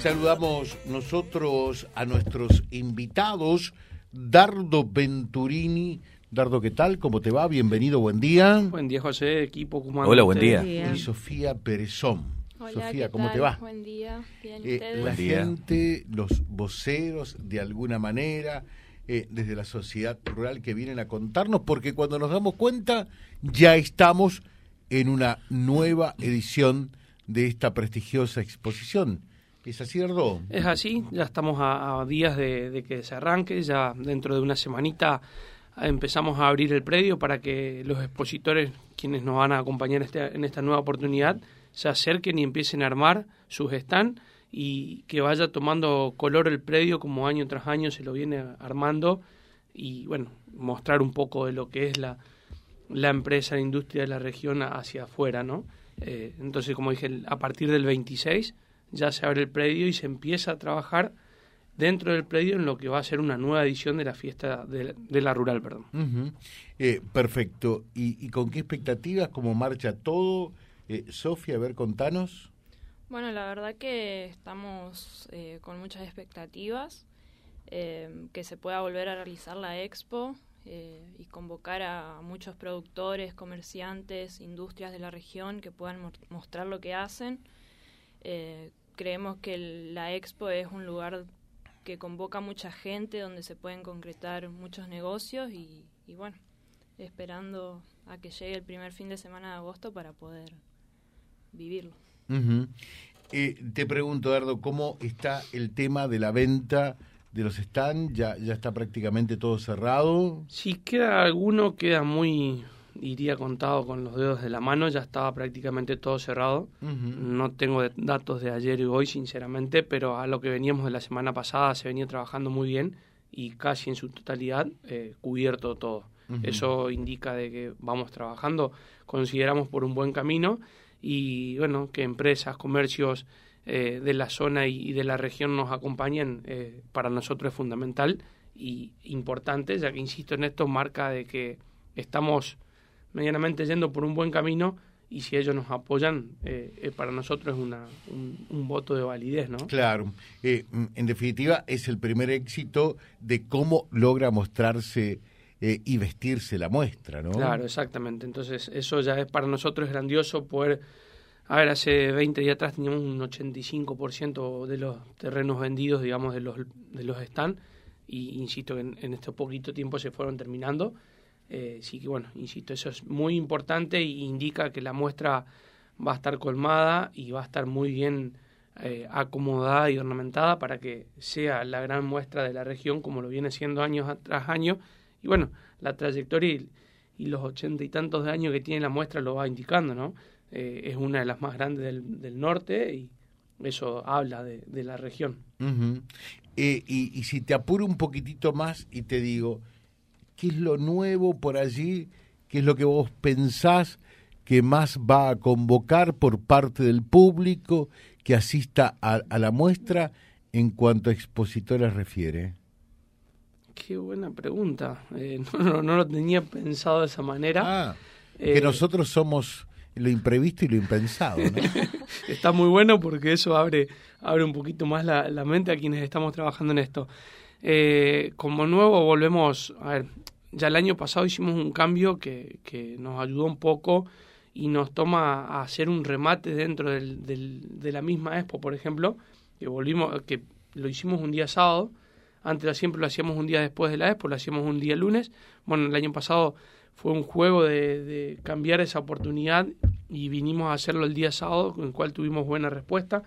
Saludamos nosotros a nuestros invitados, Dardo Venturini. Dardo, ¿qué tal? ¿Cómo te va? Bienvenido, buen día. Buen día, José, equipo. Hola, buen día. Y Sofía Perezón. Hola, Sofía, ¿qué ¿cómo tal? te va? Buen día, bien, Eh, ¿ustedes? la día. gente, los voceros, de alguna manera, eh, desde la sociedad rural que vienen a contarnos, porque cuando nos damos cuenta, ya estamos en una nueva edición de esta prestigiosa exposición. ¿Es así, Dardo? Es así, ya estamos a, días de, que se arranque, ya dentro de una semanita empezamos a abrir el predio para que los expositores, quienes nos van a acompañar este- en esta nueva oportunidad, se acerquen y empiecen a armar sus stand y que vaya tomando color el predio como año tras año se lo viene armando y bueno, mostrar un poco de lo que es la, la empresa, la industria de la región hacia afuera, ¿no? Eh, entonces, como dije, a partir del 26 ya se abre el predio y se empieza a trabajar dentro del predio en lo que va a ser una nueva edición de la fiesta de, de la rural, perdón. Eh, perfecto. ¿Y, y con qué expectativas? ¿Cómo marcha todo? Eh, Sofía, a ver, contanos. Bueno, la verdad que estamos eh, con muchas expectativas, eh, que se pueda volver a realizar la expo eh, y convocar a muchos productores, comerciantes, industrias de la región que puedan mo- mostrar lo que hacen. Eh, creemos que el- la expo es un lugar que convoca mucha gente, donde se pueden concretar muchos negocios y, y bueno, esperando a que llegue el primer fin de semana de agosto para poder vivirlo. Eh, te pregunto, Dardo, ¿cómo está el tema de la venta de los stands? ¿Ya, ya está prácticamente todo cerrado? Si queda alguno, queda muy, diría, contado con los dedos de la mano, ya estaba prácticamente todo cerrado. No tengo de- datos de ayer y hoy, sinceramente, pero a lo que veníamos de la semana pasada se venía trabajando muy bien y casi en su totalidad eh, cubierto todo. Eso indica de que vamos trabajando, consideramos por un buen camino y bueno, que empresas, comercios eh, de la zona y, y de la región nos acompañen, eh, para nosotros es fundamental y importante, ya que insisto en esto, marca de que estamos medianamente yendo por un buen camino y si ellos nos apoyan, eh, eh, para nosotros es una, un, un voto de validez, ¿no? Claro. Eh, en definitiva, es el primer éxito de cómo logra mostrarse eh, y vestirse la muestra, ¿no? Claro, exactamente. Entonces, eso ya es para nosotros es grandioso poder. A ver, hace 20 días atrás teníamos un 85% de los terrenos vendidos, digamos, de los, de los stand, y insisto que en, en este poquito tiempo se fueron terminando. Eh, sí que, bueno, insisto, eso es muy importante y indica que la muestra va a estar colmada y va a estar muy bien eh, acomodada y ornamentada para que sea la gran muestra de la región como lo viene siendo años tras años. Y bueno, la trayectoria y, los ochenta y tantos de años que tiene la muestra lo va indicando, ¿no? Eh, es una de las más grandes del, norte y eso habla de, la región. Eh, y si te apuro un poquitito más y te digo, ¿qué es lo nuevo por allí? ¿Qué es lo que vos pensás que más va a convocar por parte del público que asista a, a la muestra en cuanto a expositores refiere? Qué buena pregunta. Eh, no, no, no lo tenía pensado de esa manera. Ah, que Eh, nosotros somos lo imprevisto y lo impensado, ¿no? Está muy bueno porque eso abre, abre un poquito más la, la mente a quienes estamos trabajando en esto. Eh, como nuevo volvemos, a ver, ya el año pasado hicimos un cambio que, que nos ayudó un poco y nos toma a hacer un remate dentro del, del- de la misma expo, por ejemplo, que volvimos, que lo hicimos un día sábado, antes siempre lo hacíamos un día después de la expo, lo hacíamos un día lunes, bueno, el año pasado fue un juego de, de cambiar esa oportunidad y vinimos a hacerlo el día sábado, con el cual tuvimos buena respuesta.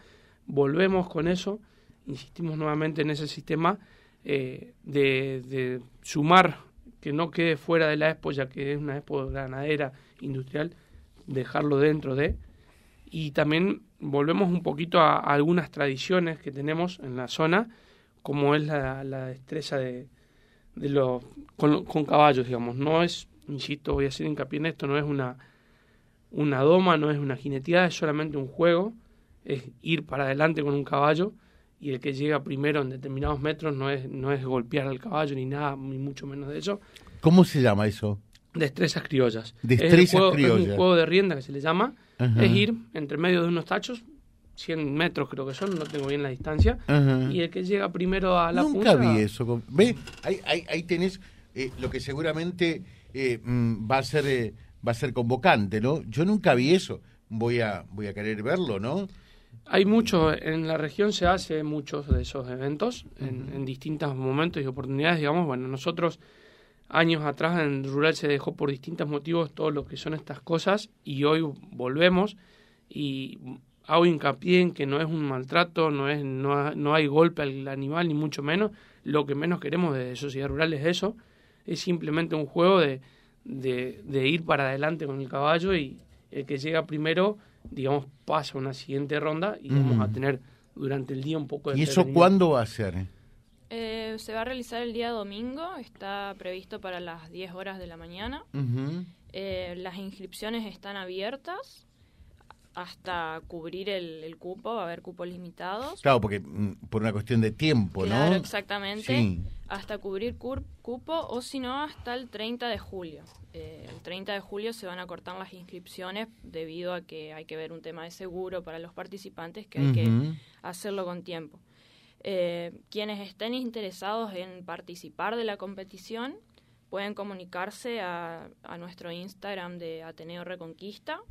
Volvemos con eso, insistimos nuevamente en ese sistema eh, de, sumar, que no quede fuera de la expo, ya que es una expo ganadera, industrial, dejarlo dentro de. Y también volvemos un poquito a, algunas tradiciones que tenemos en la zona, como es la, destreza de, los con, con caballos, digamos. No es, insisto, voy a hacer hincapié en esto, no es una, una doma, no es una jineteada, es solamente un juego, es ir para adelante con un caballo y el que llega primero en determinados metros no es, no es golpear al caballo ni nada, ni mucho menos de eso. ¿Cómo se llama eso? Destrezas criollas. Destrezas es juego- Es criollas. un juego de rienda que se le llama. Ajá. Es ir entre medio de unos tachos 100 metros creo que son, no tengo bien la distancia, y el que llega primero a la Nunca vi eso. ¿Ve? Ahí, ahí, ahí tenés eh, lo que seguramente eh, mm, va a ser eh, va a ser convocante, ¿no? Yo nunca vi eso. Voy a voy a querer verlo, ¿no? Hay mucho, en la región se hace muchos de esos eventos en, en distintos momentos y oportunidades, digamos, bueno, nosotros años atrás en rural se dejó por distintos motivos todo lo que son estas cosas y hoy volvemos y hago hincapié en que no es un maltrato, no es no, no hay golpe al animal ni mucho menos, lo que menos queremos de sociedad rural es eso, es simplemente un juego de, de, ir para adelante con el caballo y el que llega primero, digamos, pasa una siguiente ronda y vamos a tener durante el día un poco de... ¿Y eso cuándo va a ser? Eh, se va a realizar el día domingo, está previsto para las 10 horas de la mañana. Eh, las inscripciones están abiertas hasta cubrir el, cupo, va a haber cupos limitados. Claro, porque mm, por una cuestión de tiempo, claro, exactamente. Hasta cubrir cupo o si no hasta el 30 de julio. Eh, el 30 de julio se van a cortar las inscripciones debido a que hay que ver un tema de seguro para los participantes que hay que hacerlo con tiempo. Eh, quienes estén interesados en participar de la competición pueden comunicarse a, a nuestro Instagram de Ateneo Reconquista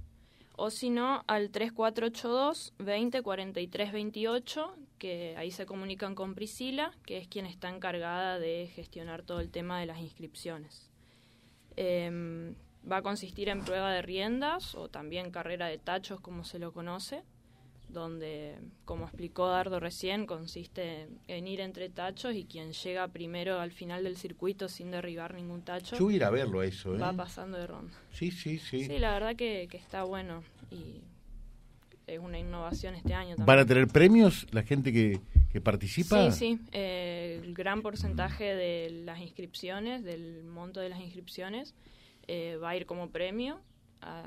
o si no al 3482 20 43 28, que ahí se comunican con Priscila, que es quien está encargada de gestionar todo el tema de las inscripciones. Em, va a consistir en prueba de riendas o también carrera de tachos, como se lo conoce donde, como explicó Dardo recién, consiste en ir entre tachos y quien llega primero al final del circuito sin derribar ningún tacho. Yo ir a verlo eso, Va ¿eh? pasando de ronda. Sí, sí, sí. Sí, la verdad que, está bueno y es una innovación este año también. ¿Van a tener premios la gente que, participa? Sí, sí. Eh, el gran porcentaje de las inscripciones, del monto de las inscripciones, eh, va a ir como premio. A,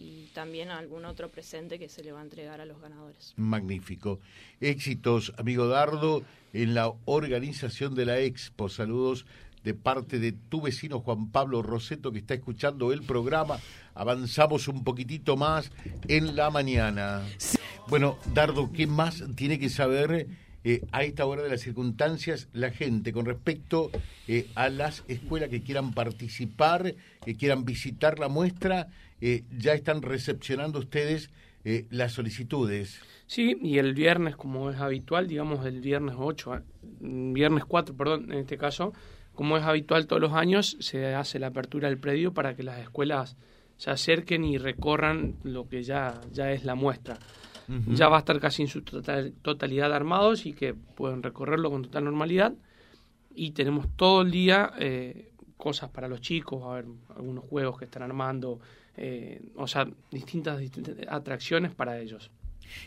y también algún otro presente que se le va a entregar a los ganadores. Magnífico. Éxitos, amigo Dardo, en la organización de la Expo. Saludos de parte de tu vecino Juan Pablo Roseto que está escuchando el programa. Avanzamos un poquitito más en la mañana. Bueno, Dardo, ¿qué más tiene que saber eh, a esta hora de las circunstancias la gente con respecto eh, a las escuelas que quieran participar, que quieran visitar la muestra? Eh, ya están recepcionando ustedes las solicitudes. Sí, y el viernes, como es habitual, digamos el viernes 8, viernes 4, perdón, en este caso, como es habitual todos los años, se hace la apertura del predio para que las escuelas se acerquen y recorran lo que ya, ya es la muestra ya va a estar casi en su totalidad armados y que pueden recorrerlo con total normalidad. Y tenemos todo el día eh, cosas para los chicos, a ver, algunos juegos que están armando, eh, o sea, distintas, atracciones para ellos.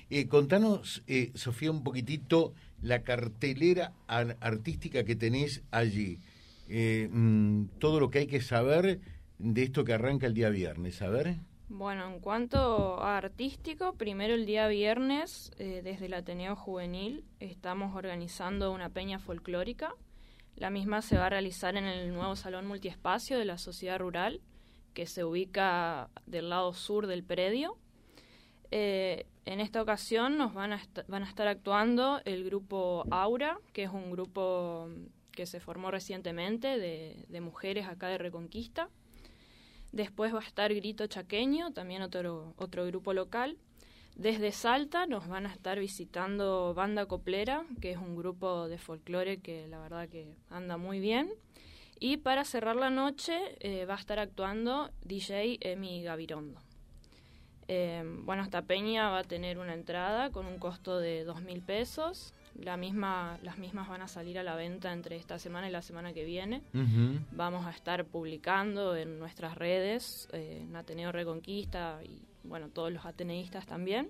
Eh, contanos, eh, Sofía, un poquitito la cartelera artística que tenés allí. Mm, todo lo que hay que saber de esto que arranca el día viernes, a ver. Bueno, en cuanto a artístico, primero el día viernes, eh, desde el Ateneo Juvenil, estamos organizando una peña folclórica. La misma se va a realizar en el nuevo Salón Multiespacio de la Sociedad Rural, que se ubica del lado sur del predio. Eh, en esta ocasión nos van a, estar actuando el grupo Aura, que es un grupo que se formó recientemente de mujeres acá de Reconquista Después va a estar Grito Chaqueño, también otro grupo local. Desde Salta nos van a estar visitando Banda Coplera, que es un grupo de folclore que la verdad que anda muy bien. Y para cerrar la noche eh, va a estar actuando DJ Emi Gavirondo. Eh, bueno, esta peña va a tener una entrada con un costo de dos mil pesos la misma, las mismas van a salir a la venta entre esta semana y la semana que viene. Vamos a estar publicando en nuestras redes, eh, en Ateneo Reconquista y bueno, todos los ateneístas también.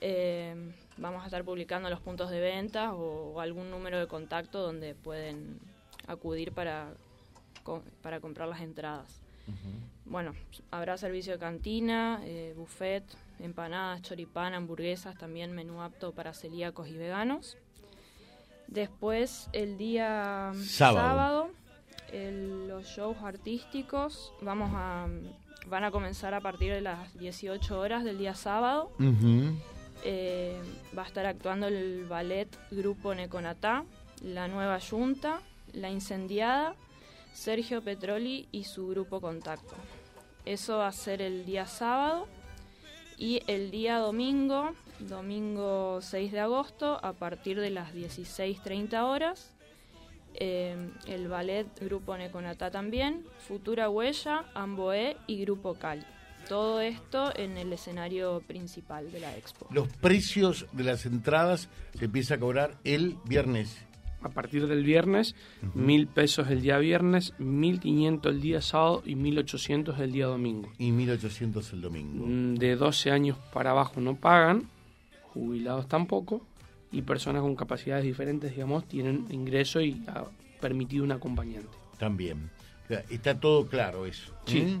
Eh, vamos a estar publicando los puntos de venta o, algún número de contacto donde pueden acudir para, para comprar las entradas. Bueno, habrá servicio de cantina, eh, buffet, empanadas, choripán, hamburguesas, también menú apto para celíacos y veganos. Después, el día sábado, los shows artísticos vamos a, van a comenzar a partir de las 18 horas del día sábado. Eh, va a estar actuando el ballet Grupo Neconatá, La Nueva Junta, La Incendiada, Sergio Petroli y su grupo Contacto. Eso va a ser el día sábado y el día domingo, domingo 6 de agosto, a partir de las 16.30 horas, eh, el ballet Grupo Neconatá también, Futura Huella, Amboé y Grupo Cali. Todo esto en el escenario principal de la expo. Los precios de las entradas se empieza a cobrar el viernes. A partir del viernes, mil pesos el día viernes, mil quinientos el día sábado y mil ochocientos el día domingo. Y mil ochocientos el domingo. Mm, De 12 años para abajo no pagan, jubilados tampoco, y personas con capacidades diferentes, digamos, tienen ingreso y ha permitido un acompañante. También. Está todo claro eso. Sí.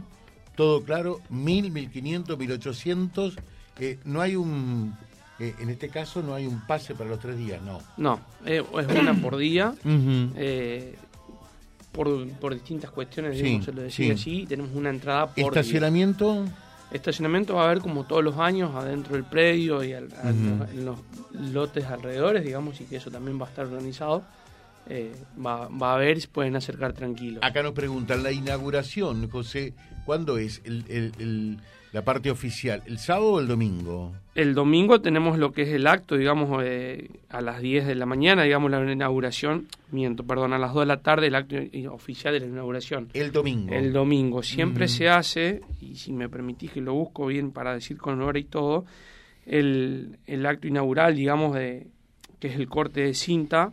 Todo claro, mil, mil quinientos, mil ochocientos. Eh, no hay un, eh, en este caso no hay un pase para los tres días, no. No, eh, es una por día, eh, por, por distintas cuestiones, Sí, digamos, se lo decía sí. así, tenemos una entrada por día. Estacionamiento, va a haber como todos los años adentro del predio y al- al- en los lotes alrededores, digamos, y que eso también va a estar organizado. Eh, va, va a haber y se pueden acercar tranquilos. acá nos preguntan, la inauguración, José, ¿cuándo es el, el- el- la parte oficial? ¿El sábado o el domingo? El domingo tenemos lo que es el acto, digamos, eh, a las 10 de la mañana, digamos, la inauguración, miento, perdón, a las 2 de la tarde el acto oficial de la inauguración. El domingo. El domingo siempre Mm. se hace, y si me permitís que lo busco bien para decir con hora y todo, el, el acto inaugural, digamos, de que es el corte de cinta,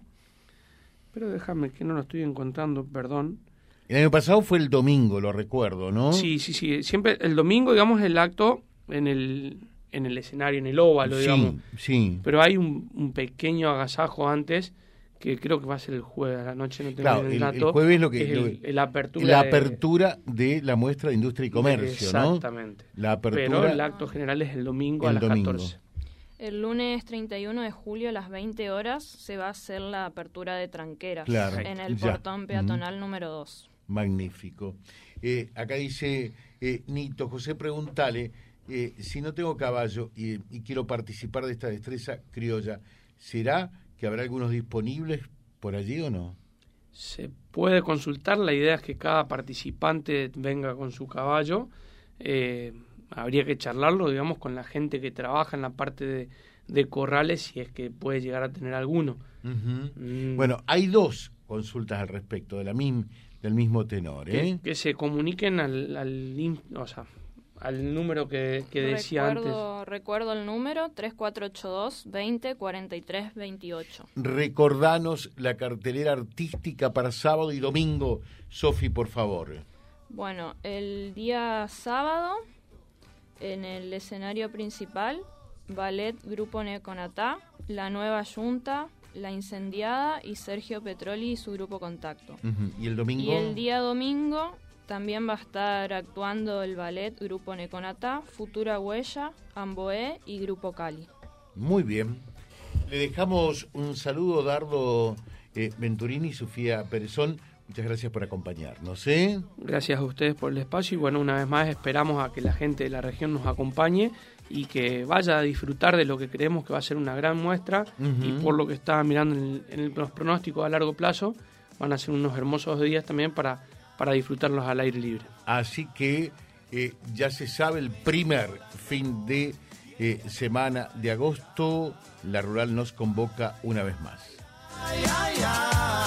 pero déjame que no lo estoy encontrando, perdón. El año pasado fue el domingo, lo recuerdo, ¿no? Sí, sí, sí, siempre el domingo, digamos, el acto en el, en el escenario, en el óvalo, digamos. sí, sí. Pero hay un, un pequeño agasajo antes, que creo que va a ser el jueves a la noche, no tengo Claro, el- el el dato. jueves lo que- es lo el, apertura. La apertura de la muestra de industria y comercio, ¿no? Exactamente. La apertura. Pero el acto general es el domingo a El las domingo. 14. El lunes 31 de julio a las 20 horas se va a hacer la apertura de tranqueras Claro, en el ya. portón peatonal número 2. Magnífico. Eh, acá dice eh, Nito, José, pregúntale, eh, si no tengo caballo y, y quiero participar de esta destreza criolla, ¿será que habrá algunos disponibles por allí o no? Se puede consultar, la idea es que cada participante venga con su caballo. Habría que charlarlo, digamos, con la gente que trabaja en la parte de, de corrales, si es que puede llegar a tener alguno. Mm, Bueno, hay dos consultas al respecto, de la mim- del mismo tenor. ¿eh? que se comuniquen al, al, o sea, al número que, que decía antes. recuerdo, recuerdo el número 3482 20 43 28. Recordanos la cartelera artística para sábado y domingo, Sofi, por favor. Bueno, el día sábado en el escenario principal, Ballet Grupo Neconatá, La Nueva Junta, La Incendiada y Sergio Petroli y su grupo Contacto. ¿Y el domingo? Y el día domingo también va a estar actuando el ballet Grupo Neconatá, Futura Huella, Amboé y Grupo Cali. Muy bien. Le dejamos un saludo, Dardo eh, Venturini y Sofía Perezón. Muchas gracias por acompañarnos. ¿eh? Gracias a ustedes por el espacio y bueno, una vez más esperamos a que la gente de la región nos acompañe y que vaya a disfrutar de lo que creemos que va a ser una gran muestra y por lo que está mirando en, el- en los pronósticos a largo plazo van a ser unos hermosos días también para, para disfrutarlos al aire libre. Así que eh, ya se sabe el primer fin de eh, semana de agosto. La Rural nos convoca una vez más. Se